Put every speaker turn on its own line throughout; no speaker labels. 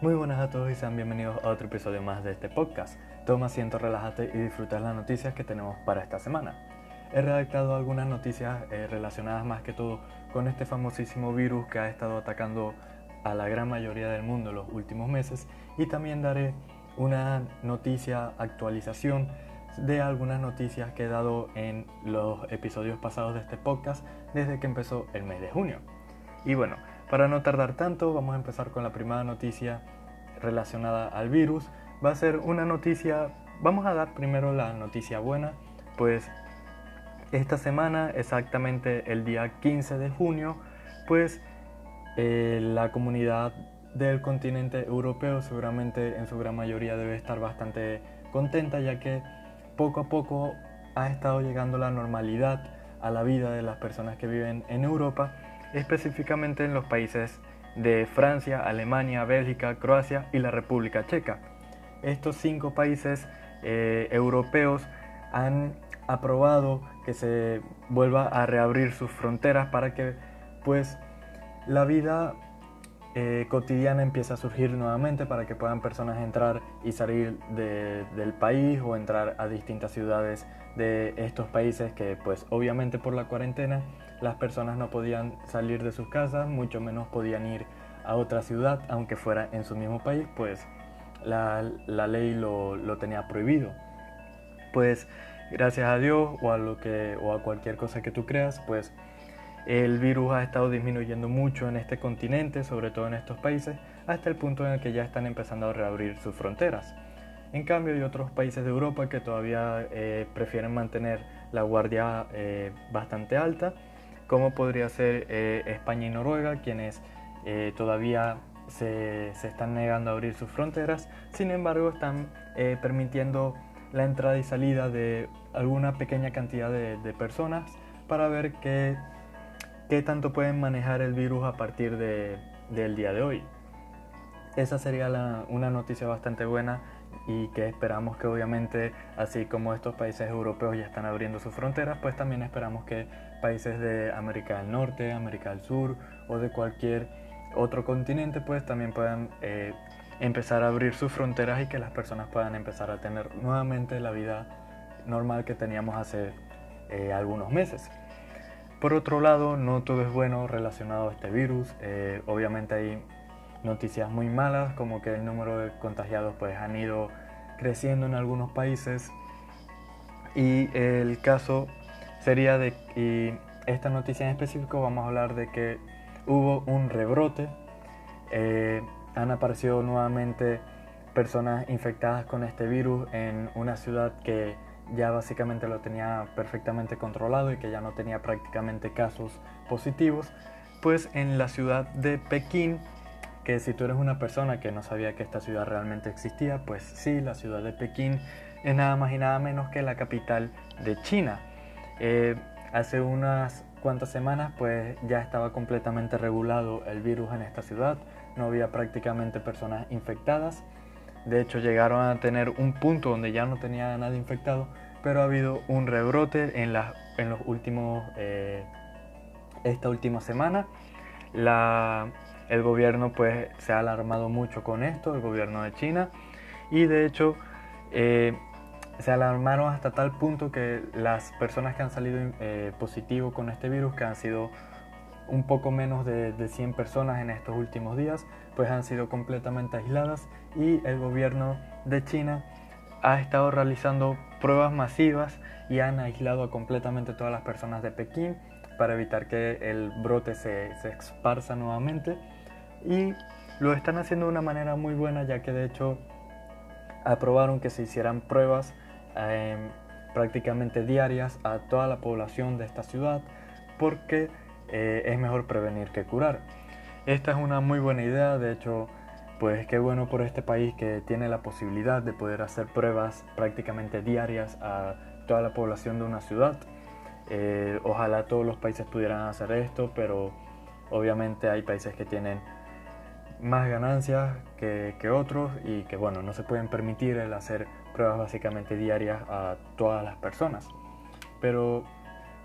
Muy buenas a todos y sean bienvenidos a otro episodio más de este podcast. Toma asiento, relájate y disfruta las noticias que tenemos para esta semana. He redactado algunas noticias eh, relacionadas más que todo con este famosísimo virus que ha estado atacando a la gran mayoría del mundo en los últimos meses y también daré una noticia actualización de algunas noticias que he dado en los episodios pasados de este podcast desde que empezó el mes de junio. Y bueno, para no tardar tanto, vamos a empezar con la primera noticia relacionada al virus. Va a ser una noticia, vamos a dar primero la noticia buena, pues esta semana, exactamente el día 15 de junio, pues eh, la comunidad del continente europeo seguramente en su gran mayoría debe estar bastante contenta ya que poco a poco ha estado llegando la normalidad a la vida de las personas que viven en Europa específicamente en los países de Francia, Alemania, Bélgica, Croacia y la República Checa. Estos cinco países eh, europeos han aprobado que se vuelva a reabrir sus fronteras para que pues la vida eh, cotidiana empiece a surgir nuevamente para que puedan personas entrar y salir del país o entrar a distintas ciudades de estos países que pues obviamente por la cuarentena las personas no podían salir de sus casas, mucho menos podían ir a otra ciudad, aunque fuera en su mismo país, pues la, ley lo, tenía prohibido. Pues gracias a Dios o a, lo que, o a cualquier cosa que tú creas, pues el virus ha estado disminuyendo mucho en este continente, sobre todo en estos países, hasta el punto en el que ya están empezando a reabrir sus fronteras. En cambio, hay otros países de Europa que todavía eh, prefieren mantener la guardia eh, bastante alta como podría ser eh, España y Noruega, quienes eh, todavía se, están negando a abrir sus fronteras, sin embargo están eh, permitiendo la entrada y salida de alguna pequeña cantidad de, personas para ver qué, qué, tanto pueden manejar el virus a partir del día de hoy. Esa sería una noticia bastante buena y que esperamos que obviamente, así como estos países europeos ya están abriendo sus fronteras, pues también esperamos que países de América del Norte, América del Sur o de cualquier otro continente, pues también puedan eh, empezar a abrir sus fronteras y que las personas puedan empezar a tener nuevamente la vida normal que teníamos hace eh, algunos meses. Por otro lado, no todo es bueno relacionado a este virus. Eh, obviamente hay noticias muy malas, como que el número de contagiados pues han ido creciendo en algunos países. Y el caso sería de, y esta noticia en específico vamos a hablar de que hubo un rebrote, eh, han aparecido nuevamente personas infectadas con este virus en una ciudad que ya básicamente lo tenía perfectamente controlado y que ya no tenía prácticamente casos positivos, pues en la ciudad de Pekín que si tú eres una persona que no sabía que esta ciudad realmente existía, pues sí, la ciudad de Pekín es nada más y nada menos que la capital de China. Eh, hace unas cuantas semanas pues ya estaba completamente regulado el virus en esta ciudad, no había prácticamente personas infectadas, de hecho llegaron a tener un punto donde ya no tenía nada infectado, pero ha habido un rebrote en, en los últimos, eh, esta última semana. La, el gobierno pues se ha alarmado mucho con esto, el gobierno de China, y de hecho eh, se alarmaron hasta tal punto que las personas que han salido eh, positivo con este virus, que han sido un poco menos de, de 100 personas en estos últimos días, pues han sido completamente aisladas. Y el gobierno de China ha estado realizando pruebas masivas y han aislado completamente todas las personas de Pekín para evitar que el brote se, se esparza nuevamente y lo están haciendo de una manera muy buena ya que de hecho aprobaron que se hicieran pruebas em, prácticamente diarias a toda la población de esta ciudad porque eh, es mejor prevenir que curar. Esta es una muy buena idea, de hecho pues qué bueno por este país que tiene la posibilidad de poder hacer pruebas prácticamente diarias a toda la población de una ciudad. Eh, ojalá todos los países pudieran hacer esto, pero obviamente hay países que tienen más ganancias que, otros y que bueno, no se pueden permitir el hacer pruebas básicamente diarias a todas las personas. Pero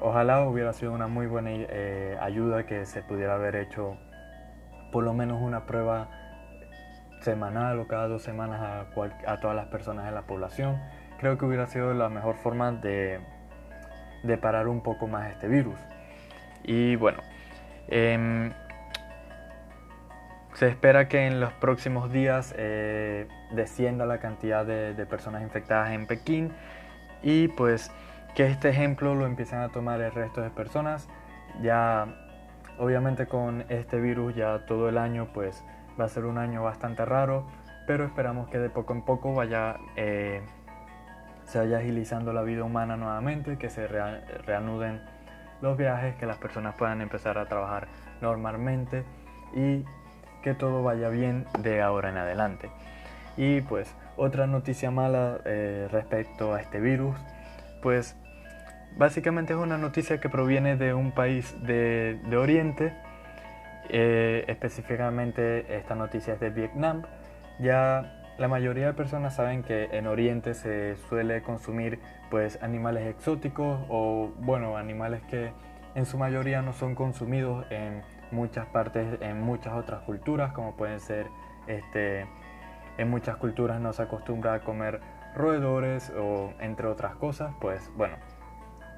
ojalá hubiera sido una muy buena eh, ayuda que se pudiera haber hecho por lo menos una prueba semanal o cada dos semanas a, a todas las personas de la población. Creo que hubiera sido la mejor forma de, de parar un poco más este virus. Y bueno, em, se espera que en los próximos días eh, descienda la cantidad de, personas infectadas en Pekín y pues que este ejemplo lo empiecen a tomar el resto de personas. Ya obviamente con este virus ya todo el año pues va a ser un año bastante raro, pero esperamos que de poco en poco vaya eh, se vaya agilizando la vida humana nuevamente, que se reanuden los viajes, que las personas puedan empezar a trabajar normalmente y que todo vaya bien de ahora en adelante. Y pues otra noticia mala eh, respecto a este virus, pues básicamente es una noticia que proviene de un país de, Oriente, eh, específicamente esta noticia es de Vietnam. Ya la mayoría de personas saben que en Oriente se suele consumir pues animales exóticos o bueno, animales que en su mayoría no son consumidos en muchas partes, en muchas otras culturas, como pueden ser este en muchas culturas no se acostumbra a comer roedores o entre otras cosas, pues bueno,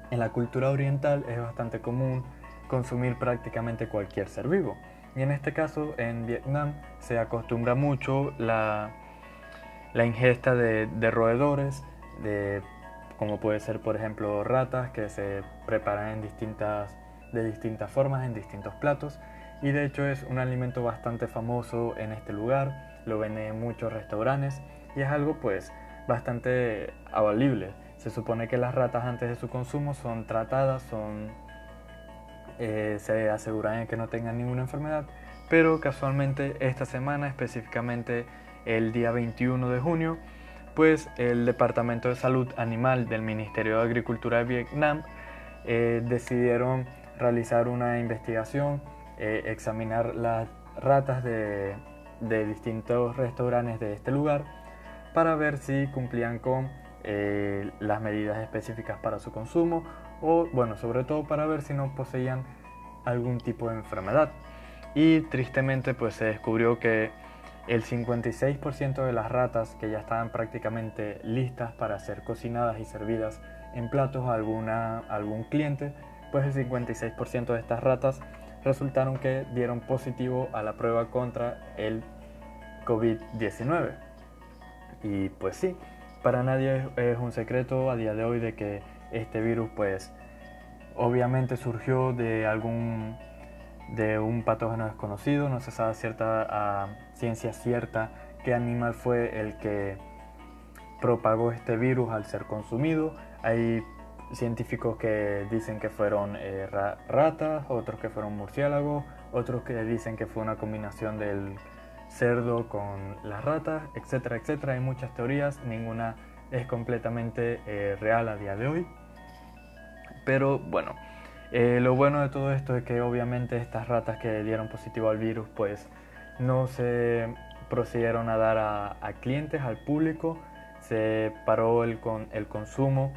en la cultura oriental es bastante común consumir prácticamente cualquier ser vivo. Y en este caso en Vietnam se acostumbra mucho la la ingesta de, roedores, de, como puede ser por ejemplo ratas que se preparan en distintas, de distintas formas en distintos platos y de hecho es un alimento bastante famoso en este lugar, lo venden en muchos restaurantes y es algo pues bastante avalible. Se supone que las ratas antes de su consumo son tratadas, son, eh, se aseguran de que no tengan ninguna enfermedad, pero casualmente esta semana específicamente el día 21 de junio, pues el Departamento de Salud Animal del Ministerio de Agricultura de Vietnam eh, decidieron realizar una investigación, eh, examinar las ratas de, distintos restaurantes de este lugar para ver si cumplían con eh, las medidas específicas para su consumo o, bueno, sobre todo para ver si no poseían algún tipo de enfermedad. Y tristemente pues se descubrió que el 56% de las ratas que ya estaban prácticamente listas para ser cocinadas y servidas en platos a, alguna, algún cliente, pues el 56% de estas ratas resultaron que dieron positivo a la prueba contra el COVID-19. Y pues sí, para nadie es un secreto a día de hoy de que este virus pues obviamente surgió de algún de un patógeno desconocido, no se sabe cierta ciencia cierta qué animal fue el que propagó este virus al ser consumido. Hay científicos que dicen que fueron eh, ratas, otros que fueron murciélagos, otros que dicen que fue una combinación del cerdo con las ratas, etcétera, etcétera. Hay muchas teorías, ninguna es completamente eh, real a día de hoy. Pero bueno, eh, lo bueno de todo esto es que obviamente estas ratas que dieron positivo al virus pues no se procedieron a dar a, clientes, al público, se paró el, con, el consumo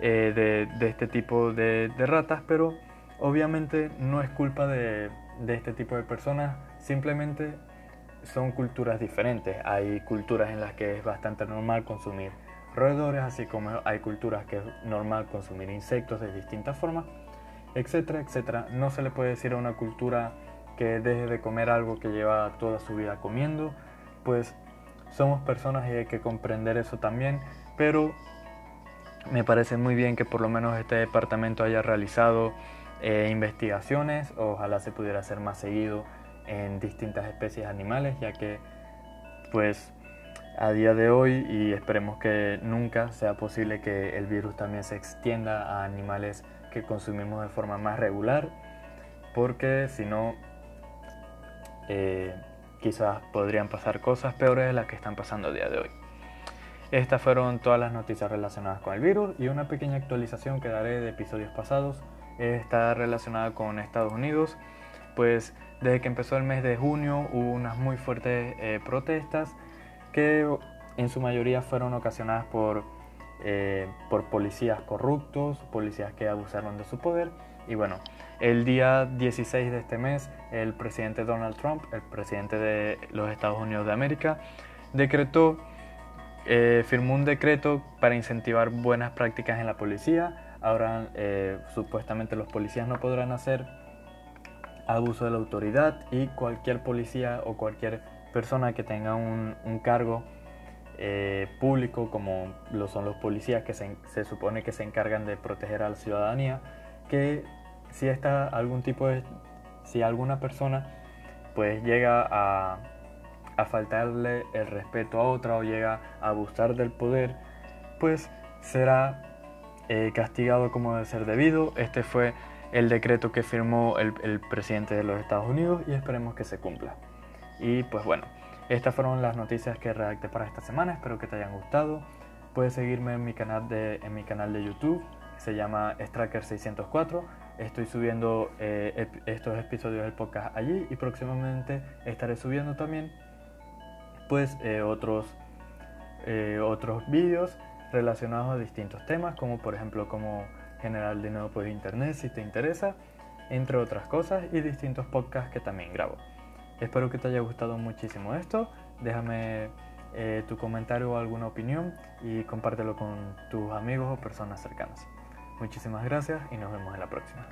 eh, de, este tipo de, ratas, pero obviamente no es culpa de, de este tipo de personas, simplemente son culturas diferentes. Hay culturas en las que es bastante normal consumir roedores, así como hay culturas que es normal consumir insectos de distintas formas etcétera, etcétera. No se le puede decir a una cultura que deje de comer algo que lleva toda su vida comiendo, pues somos personas y hay que comprender eso también, pero me parece muy bien que por lo menos este departamento haya realizado eh, investigaciones, ojalá se pudiera hacer más seguido en distintas especies animales, ya que pues a día de hoy y esperemos que nunca sea posible que el virus también se extienda a animales que consumimos de forma más regular, porque si no, eh, quizás podrían pasar cosas peores de las que están pasando a día de hoy. Estas fueron todas las noticias relacionadas con el virus y una pequeña actualización que daré de episodios pasados está relacionada con Estados Unidos, pues desde que empezó el mes de junio hubo unas muy fuertes eh, protestas que en su mayoría fueron ocasionadas por eh, por policías corruptos, policías que abusaron de su poder. Y bueno, el día 16 de este mes, el presidente Donald Trump, el presidente de los Estados Unidos de América, decretó, eh, firmó un decreto para incentivar buenas prácticas en la policía. Ahora eh, supuestamente los policías no podrán hacer abuso de la autoridad y cualquier policía o cualquier persona que tenga un, cargo eh, público como lo son los policías que se, se, supone que se encargan de proteger a la ciudadanía, que si está algún tipo de, si alguna persona pues llega a, a faltarle el respeto a otra o llega a abusar del poder, pues será eh, castigado como debe ser debido. Este fue el decreto que firmó el, el, presidente de los Estados Unidos y esperemos que se cumpla. Y pues bueno, estas fueron las noticias que redacté para esta semana, espero que te hayan gustado. Puedes seguirme en mi canal de, en mi canal de YouTube, se llama Stracker604. Estoy subiendo eh, estos episodios del podcast allí y próximamente estaré subiendo también pues eh, otros, eh, otros vídeos relacionados a distintos temas, como por ejemplo cómo generar dinero por internet si te interesa, entre otras cosas, y distintos podcasts que también grabo. Espero que te haya gustado muchísimo esto. Déjame eh, tu comentario o alguna opinión y compártelo con tus amigos o personas cercanas. Muchísimas gracias y nos vemos en la próxima.